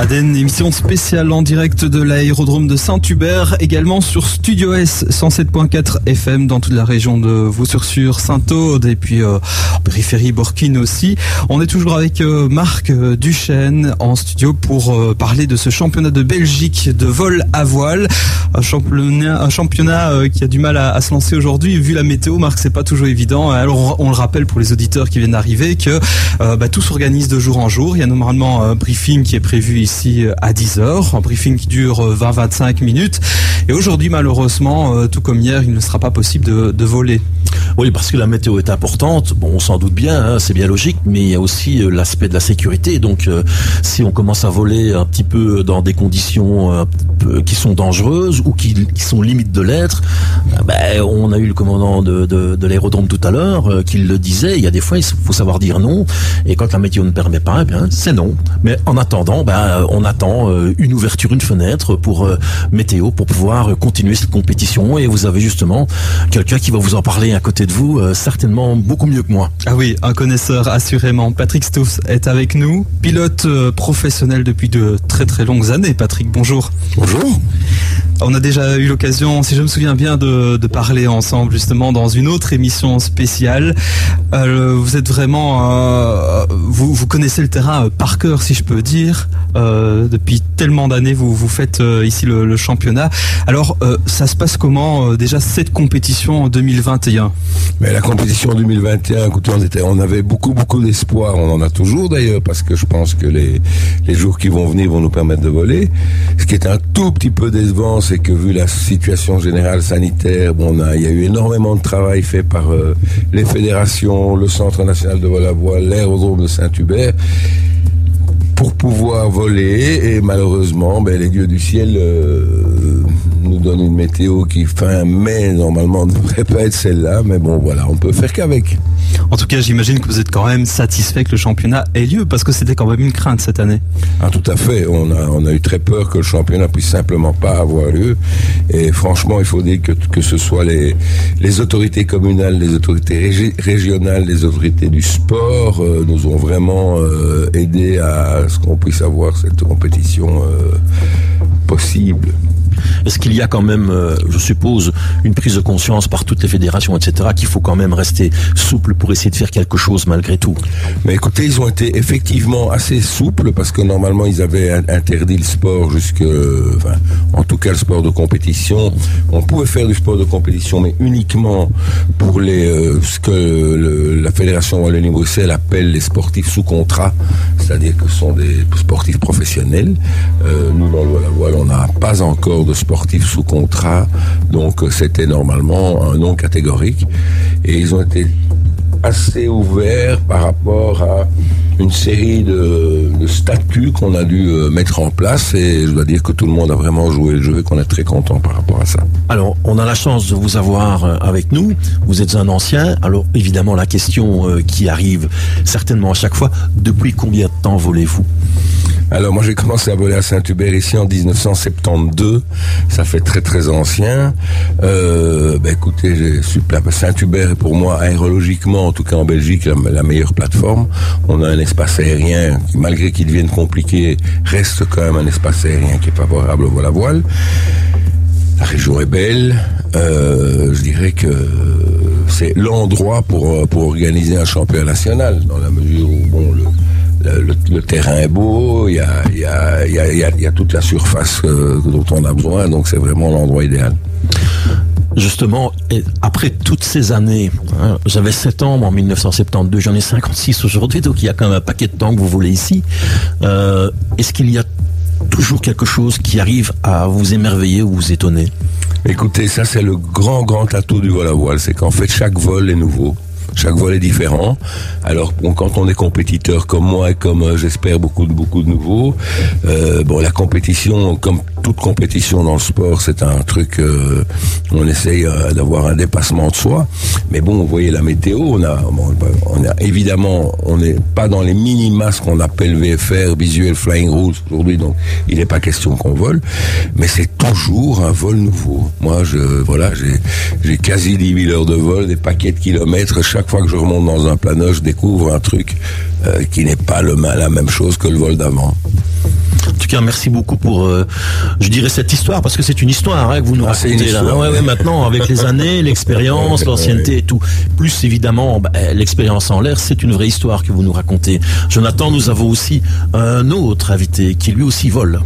Aden, émission spéciale en direct de l'aérodrome de Saint-Hubert, également sur Studio S 107.4 FM dans toute la région de Vaux-sur-Sur, Saint-Aude et puis euh, périphérie Borkin aussi. On est toujours avec euh, Marc euh, Duchesne en studio pour parler de ce championnat de Belgique de vol à voile, un championnat, qui a du mal à, se lancer aujourd'hui vu la météo. Marc, c'est pas toujours évident. Alors on, le rappelle pour les auditeurs qui viennent d'arriver que bah, tout s'organise de jour en jour. Il y a normalement un briefing qui est prévu ici euh, à 10h, un briefing qui dure euh, 20-25 minutes. Et aujourd'hui, malheureusement, euh, tout comme hier, il ne sera pas possible de, voler. Oui, parce que la météo est importante. Bon, on s'en doute bien, hein, c'est bien logique, mais il y a aussi euh, l'aspect de la sécurité. Donc, euh, si on commence à voler un petit peu dans des conditions euh, qui sont dangereuses ou qui, sont limites de l'être, euh, ben, on a eu le commandant de, l'aérodrome tout à l'heure euh, qui le disait. Il y a des fois, il faut savoir dire non. Et quand la météo ne permet pas, eh bien, c'est non. Mais en attendant, ben, euh, on attend euh, une ouverture, une fenêtre pour euh, météo pour pouvoir euh, continuer cette compétition. Et vous avez justement quelqu'un qui va vous en parler à côté de vous, euh, certainement beaucoup mieux que moi. Ah oui, un connaisseur assurément. Patrick Stouff est avec nous, pilote euh, professionnel depuis de très très longues années. Patrick, bonjour. Bonjour. On a déjà eu l'occasion, si je me souviens bien, de, de parler ensemble justement dans une autre émission spéciale. Euh, vous êtes vraiment, euh, vous, connaissez le terrain euh, par cœur, si je peux dire. Euh, depuis tellement d'années, vous vous faites euh, ici le, championnat. Alors, ça se passe comment déjà cette compétition en 2021 Mais la compétition 2021, écoutez, on, était, on avait beaucoup, beaucoup d'espoir. On en a toujours d'ailleurs, parce que je pense que les, les jours qui vont venir vont nous permettre de voler. Ce qui est un tout petit peu décevant, c'est que vu la situation générale sanitaire, bon, on a, il y a eu énormément de travail fait par les fédérations, le Centre national de vol à voile, l'aérodrome de Pour pouvoir voler. Et malheureusement ben, les dieux du ciel euh, donnent une météo qui fin mai normalement ne devrait pas être celle-là mais bon voilà on peut faire qu'avec. En tout cas, j'imagine que vous êtes quand même satisfait que le championnat ait lieu parce que c'était quand même une crainte cette année. ah, tout à fait. On a, on a eu très peur que le championnat puisse simplement pas avoir lieu. Et franchement il faut dire que, que ce soit les, les autorités communales les autorités régi- régionales les autorités du sport euh, nous ont vraiment euh, aidé à ce qu'on puisse avoir cette compétition euh, possible Est-ce qu'il y a quand même, euh, je suppose, une prise de conscience par toutes les fédérations, etc., qu'il faut quand même rester souple pour essayer de faire quelque chose malgré tout Mais écoutez, ils ont été effectivement assez souples parce que normalement ils avaient in- interdit le sport jusque, en tout cas le sport de compétition. On pouvait faire du sport de compétition, mais uniquement pour les euh, ce que la fédération Wallonie-Bruxelles appelle les sportifs sous contrat, c'est-à-dire que ce sont des sportifs professionnels. Euh, nous dans le voile, on n'a pas encore de sportifs sous contrat, donc euh, c'était normalement un non catégorique. Et ils ont été assez ouvert par rapport à une série de, de statuts qu'on a dû euh, mettre en place et je dois dire que tout le monde a vraiment joué le jeu et qu'on est très content par rapport à ça. Alors, on a la chance de vous avoir euh, avec nous. Vous êtes un ancien. Alors, évidemment, la question qui arrive certainement à chaque fois, depuis combien de temps volez-vous? Alors moi j'ai commencé à voler à Saint-Hubert ici en 1972, ça fait très très ancien. Euh, ben écoutez. Saint-Hubert est pour moi aérologiquement, en tout cas en Belgique, la, la meilleure plateforme. On a un espace aérien qui, malgré qu'il devienne compliqué, reste quand même un espace aérien qui est favorable au vol à voile. La région est belle. Euh, je dirais que c'est l'endroit pour, pour organiser un championnat national, dans la mesure où bon, le, le, le, le terrain est beau, il y a, y, y, y toute la surface euh, dont on a besoin, donc c'est vraiment l'endroit idéal. Justement, et après toutes ces années, hein, j'avais 7 ans en 1972, j'en ai 56 aujourd'hui, donc il y a quand même un paquet de temps que vous voulez ici. Euh, Est-ce qu'il y a toujours quelque chose qui arrive à vous émerveiller ou vous étonner? Écoutez, ça c'est le grand grand atout du vol à voile, c'est qu'en fait chaque vol est nouveau. Chaque vol est différent. Alors quand on est compétiteur comme moi et comme euh, j'espère beaucoup de beaucoup de nouveaux, euh, bon la compétition, comme toute compétition dans le sport, c'est un truc. Euh, on essaye euh, d'avoir un dépassement de soi. Mais bon, vous voyez la météo, on a, évidemment, on n'est pas dans les minima ce qu'on appelle VFR, Visual Flying Rules aujourd'hui, donc il n'est pas question qu'on vole. Mais c'est toujours un vol nouveau. Moi, voilà, j'ai j'ai quasi 10 000 heures de vol, des paquets de kilomètres. Chaque fois que je remonte dans un planeur, je découvre un truc euh, qui n'est pas le, la même chose que le vol d'avant. En tout cas, merci beaucoup pour, euh, je dirais, cette histoire, parce que c'est une histoire hein, que vous nous Ah, racontez une là. histoire. Ouais, ouais, maintenant, avec les années, l'expérience, l'ancienneté et tout. Plus évidemment, bah, l'expérience en l'air, c'est une vraie histoire que vous nous racontez. Jonathan, nous avons aussi un autre invité qui lui aussi vole.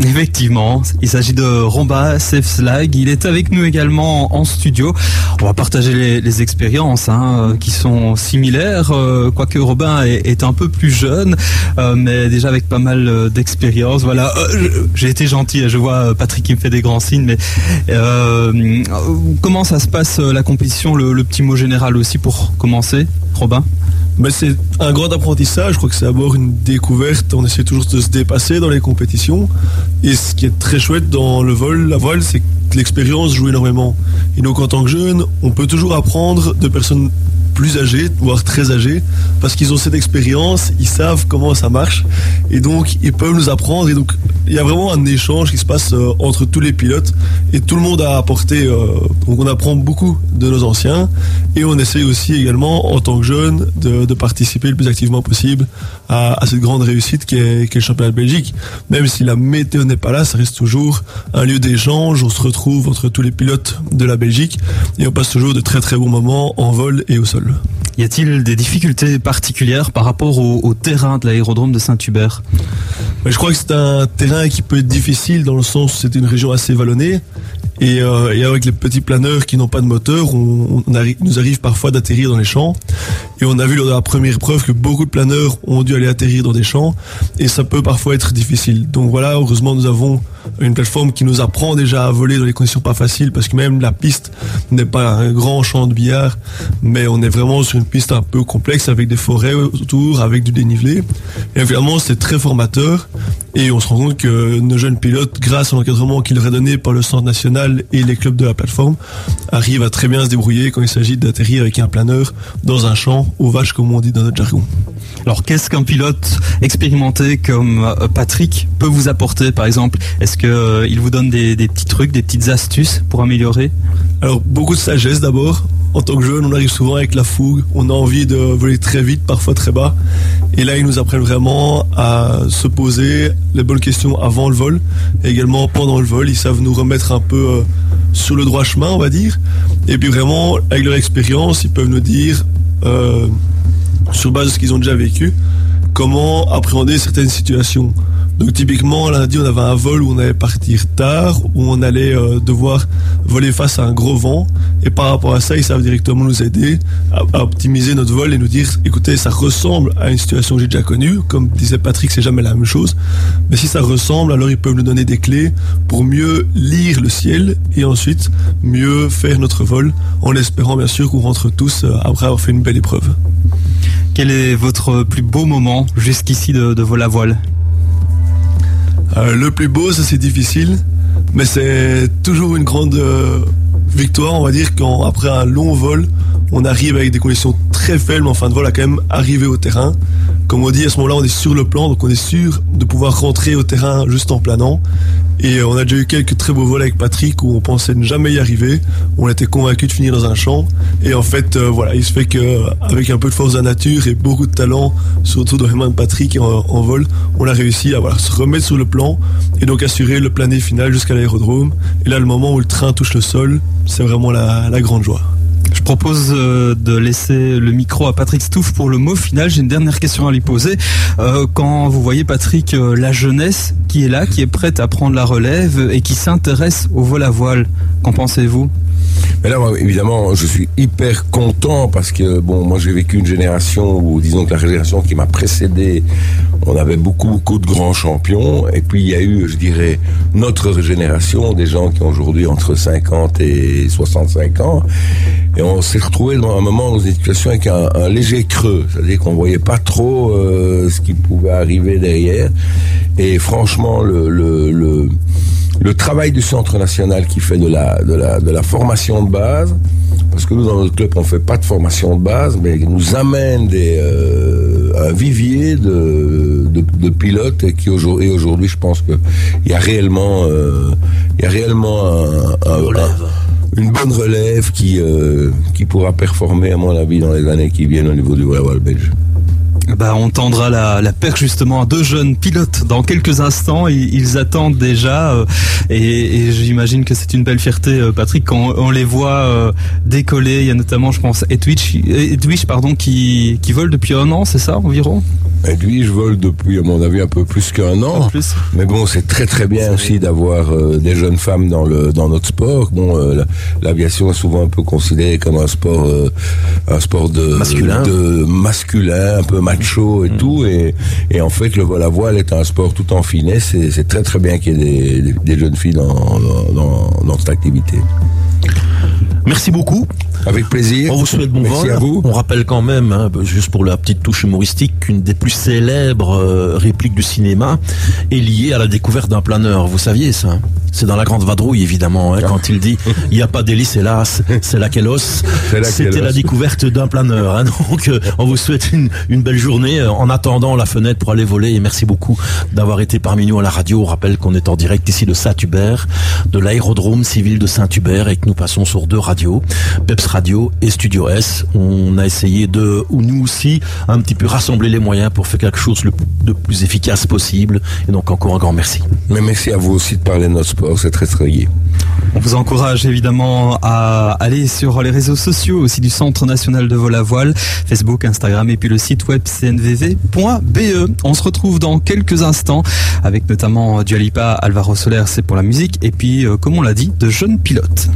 Effectivement, il s'agit de Romba Slag. Il est avec nous également en studio. On va partager les, expériences hein, qui sont similaires, euh, quoique Robin est, un peu plus jeune, euh, mais déjà avec pas mal euh, d'expérience. Voilà, j'ai été gentil. Je vois Patrick qui me fait des grands signes, mais comment ça se passe la compétition le petit mot général aussi pour commencer, Robin? Mais c'est un grand apprentissage. Je crois que c'est d'abord une découverte. On essaie toujours de se dépasser dans les compétitions. Et ce qui est très chouette dans le vol, la voile, c'est que l'expérience joue énormément. Et donc, en tant que jeune, on peut toujours apprendre de personnes plus âgées, voire très âgées, parce qu'ils ont cette expérience, ils savent comment ça marche, et donc ils peuvent nous apprendre. Et donc, il y a vraiment un échange qui se passe euh, entre tous les pilotes, et tout le monde a apporté. euh, donc, on apprend beaucoup de nos anciens, et on essaye aussi également, en tant que jeune, de, participer le plus activement possible à, cette grande réussite qui est, est le championnat de Belgique. Même si la météo n'est pas là, ça reste toujours un lieu d'échange. On se retrouve entre tous les pilotes de la Belgique et on passe toujours de très très bons moments en vol et au sol. Y a-t-il des difficultés particulières par rapport au, terrain de l'aérodrome de Saint-Hubert? Je crois que c'est un terrain qui peut être difficile dans le sens où c'est une région assez vallonnée. Et, euh, avec les petits planeurs qui n'ont pas de moteur, on, nous arrive parfois d'atterrir dans les champs. Et on a vu lors de la première épreuve que beaucoup de planeurs ont dû aller atterrir dans des champs. Et ça peut parfois être difficile. Donc voilà, heureusement nous avons une plateforme qui nous apprend déjà à voler dans des conditions pas faciles parce que même la piste n'est pas un grand champ de billard, mais on est vraiment sur une piste un peu complexe avec des forêts autour, avec du dénivelé. Et évidemment, c'est très formateur et on se rend compte que nos jeunes pilotes, grâce à l'encadrement qui leur donné par le centre national et les clubs de la plateforme, arrivent à très bien se débrouiller quand il s'agit d'atterrir avec un planeur dans un champ aux vaches, comme on dit dans notre jargon. Alors qu'est-ce qu'un pilote expérimenté comme euh, Patrick peut vous apporter par exemple? Est-ce qu'il vous donne des, petits trucs, des petites astuces pour améliorer? Alors, beaucoup de sagesse d'abord. En tant que jeune, on arrive souvent avec la fougue. On a envie de voler très vite, parfois très bas. Et là, ils nous apprennent vraiment à se poser les bonnes questions avant le vol. Et également pendant le vol, ils savent nous remettre un peu euh, sur le droit chemin, on va dire. Et puis vraiment, avec leur expérience, ils peuvent nous dire, euh, sur base de ce qu'ils ont déjà vécu, comment appréhender certaines situations. Donc typiquement lundi on avait un vol où on allait partir tard, où on allait euh, devoir voler face à un gros vent. Et par rapport à ça ils savent directement nous aider à, optimiser notre vol et nous dire écoutez ça ressemble à une situation que j'ai déjà connue, comme disait Patrick c'est jamais la même chose, mais si ça ressemble alors ils peuvent nous donner des clés pour mieux lire le ciel et ensuite mieux faire notre vol en espérant bien sûr qu'on rentre tous euh, après avoir fait une belle épreuve. Quel est votre plus beau moment jusqu'ici de vol à voile? Euh, le plus beau, ça c'est difficile, mais c'est toujours une grande euh, victoire, on va dire, quand après un long vol, on arrive avec des conditions très faibles en fin de vol à quand même arriver au terrain. Comme on dit, à ce moment-là, on est sur le plan, donc on est sûr de pouvoir rentrer au terrain juste en planant. Et euh, on a déjà eu quelques très beaux vols avec Patrick où on pensait ne jamais y arriver. On était convaincu de finir dans un champ. Et en fait, euh, voilà, il se fait que euh, avec un peu de force de la nature et beaucoup de talent, surtout dans les mains de Patrick en, vol, on a réussi à se remettre sur le plan et donc assurer le plané final jusqu'à l'aérodrome. Et là, le moment où le train touche le sol, c'est vraiment la grande joie. Je propose euh, de laisser le micro à Patrick Stouff pour le mot final. J'ai une dernière question à lui poser. Euh, quand vous voyez Patrick, euh, la jeunesse qui est là, qui est prête à prendre la relève et qui s'intéresse au vol à voile, qu'en pensez-vous? Mais là, évidemment, je suis hyper content parce que, bon, moi, j'ai vécu une génération où, disons que la génération qui m'a précédé, on avait beaucoup, beaucoup de grands champions. Et puis, il y a eu, je dirais, notre génération, des gens qui ont aujourd'hui entre 50 et 65 ans. Et on s'est retrouvé dans un moment dans une situation avec un, un léger creux. C'est-à-dire qu'on voyait pas trop euh, ce qui pouvait arriver derrière. Et franchement, le, le, le, le travail du Centre national qui fait de la, de la, de la formation de base, parce que nous, dans notre club, on fait pas de formation de base, mais il nous amène des, euh, un vivier de, de, de pilotes et qui aujourd'hui, je pense que il y a réellement, euh, il y a réellement un, un- un- une bonne relève qui, euh, qui pourra performer, à mon avis, dans les années qui viennent au niveau du volley belge. Bah, on tendra la, la perche justement à deux jeunes pilotes dans quelques instants. Ils, attendent déjà euh, et, j'imagine que c'est une belle fierté, euh, Patrick, quand on les voit euh, décoller. Il y a notamment, je pense, Edwidge, Edwidge pardon, qui vole depuis un an, c'est ça environ? Edwidge vole depuis, à mon avis, un peu plus qu'un an. En plus. Mais bon, c'est très très bien aussi d'avoir euh, des jeunes femmes dans le dans notre sport. Bon, euh, la- l'aviation est souvent un peu considérée comme un sport euh, un sport de Masculin. de masculin, un peu macho et tout. Et, et en fait, le vol à voile est un sport tout en finesse. Et c'est très très bien qu'il y ait des, des- des jeunes filles dans, dans, dans cette activité. Merci beaucoup. Avec plaisir. On vous souhaite bon Merci vol. à vous. On rappelle quand même, hein, juste pour la petite touche humoristique, qu'une des plus célèbres euh, répliques du cinéma est liée à la découverte d'un planeur. Vous saviez ça? C'est dans la Grande Vadrouille, évidemment, hein, quand il dit « il n'y a pas d'hélice, hélas, c'est la Kélos C'est ». la C'était la découverte d'un planeur. hein. Donc, euh, on vous souhaite une, une belle journée euh, en attendant la fenêtre pour aller voler. Et merci beaucoup d'avoir été parmi nous à la radio. On rappelle qu'on est en direct ici de Saint-Hubert, de l'aérodrome civil de Saint-Hubert, et que nous passons sur deux radios, Peps Radio et Studio S. On a essayé de, ou nous aussi, un petit peu rassembler les moyens pour faire quelque chose le, de plus efficace possible. Et donc encore un grand merci. Mais merci à vous aussi de parler de notre sport. C'est très très. On vous encourage évidemment à aller sur les réseaux sociaux aussi du Centre national de vol à voile, Facebook, Instagram et puis le site web cnvv.be. On se retrouve dans quelques instants avec notamment Dualipa, Alvaro Soler, c'est pour la musique et puis euh, comme on l'a dit, de jeunes pilotes.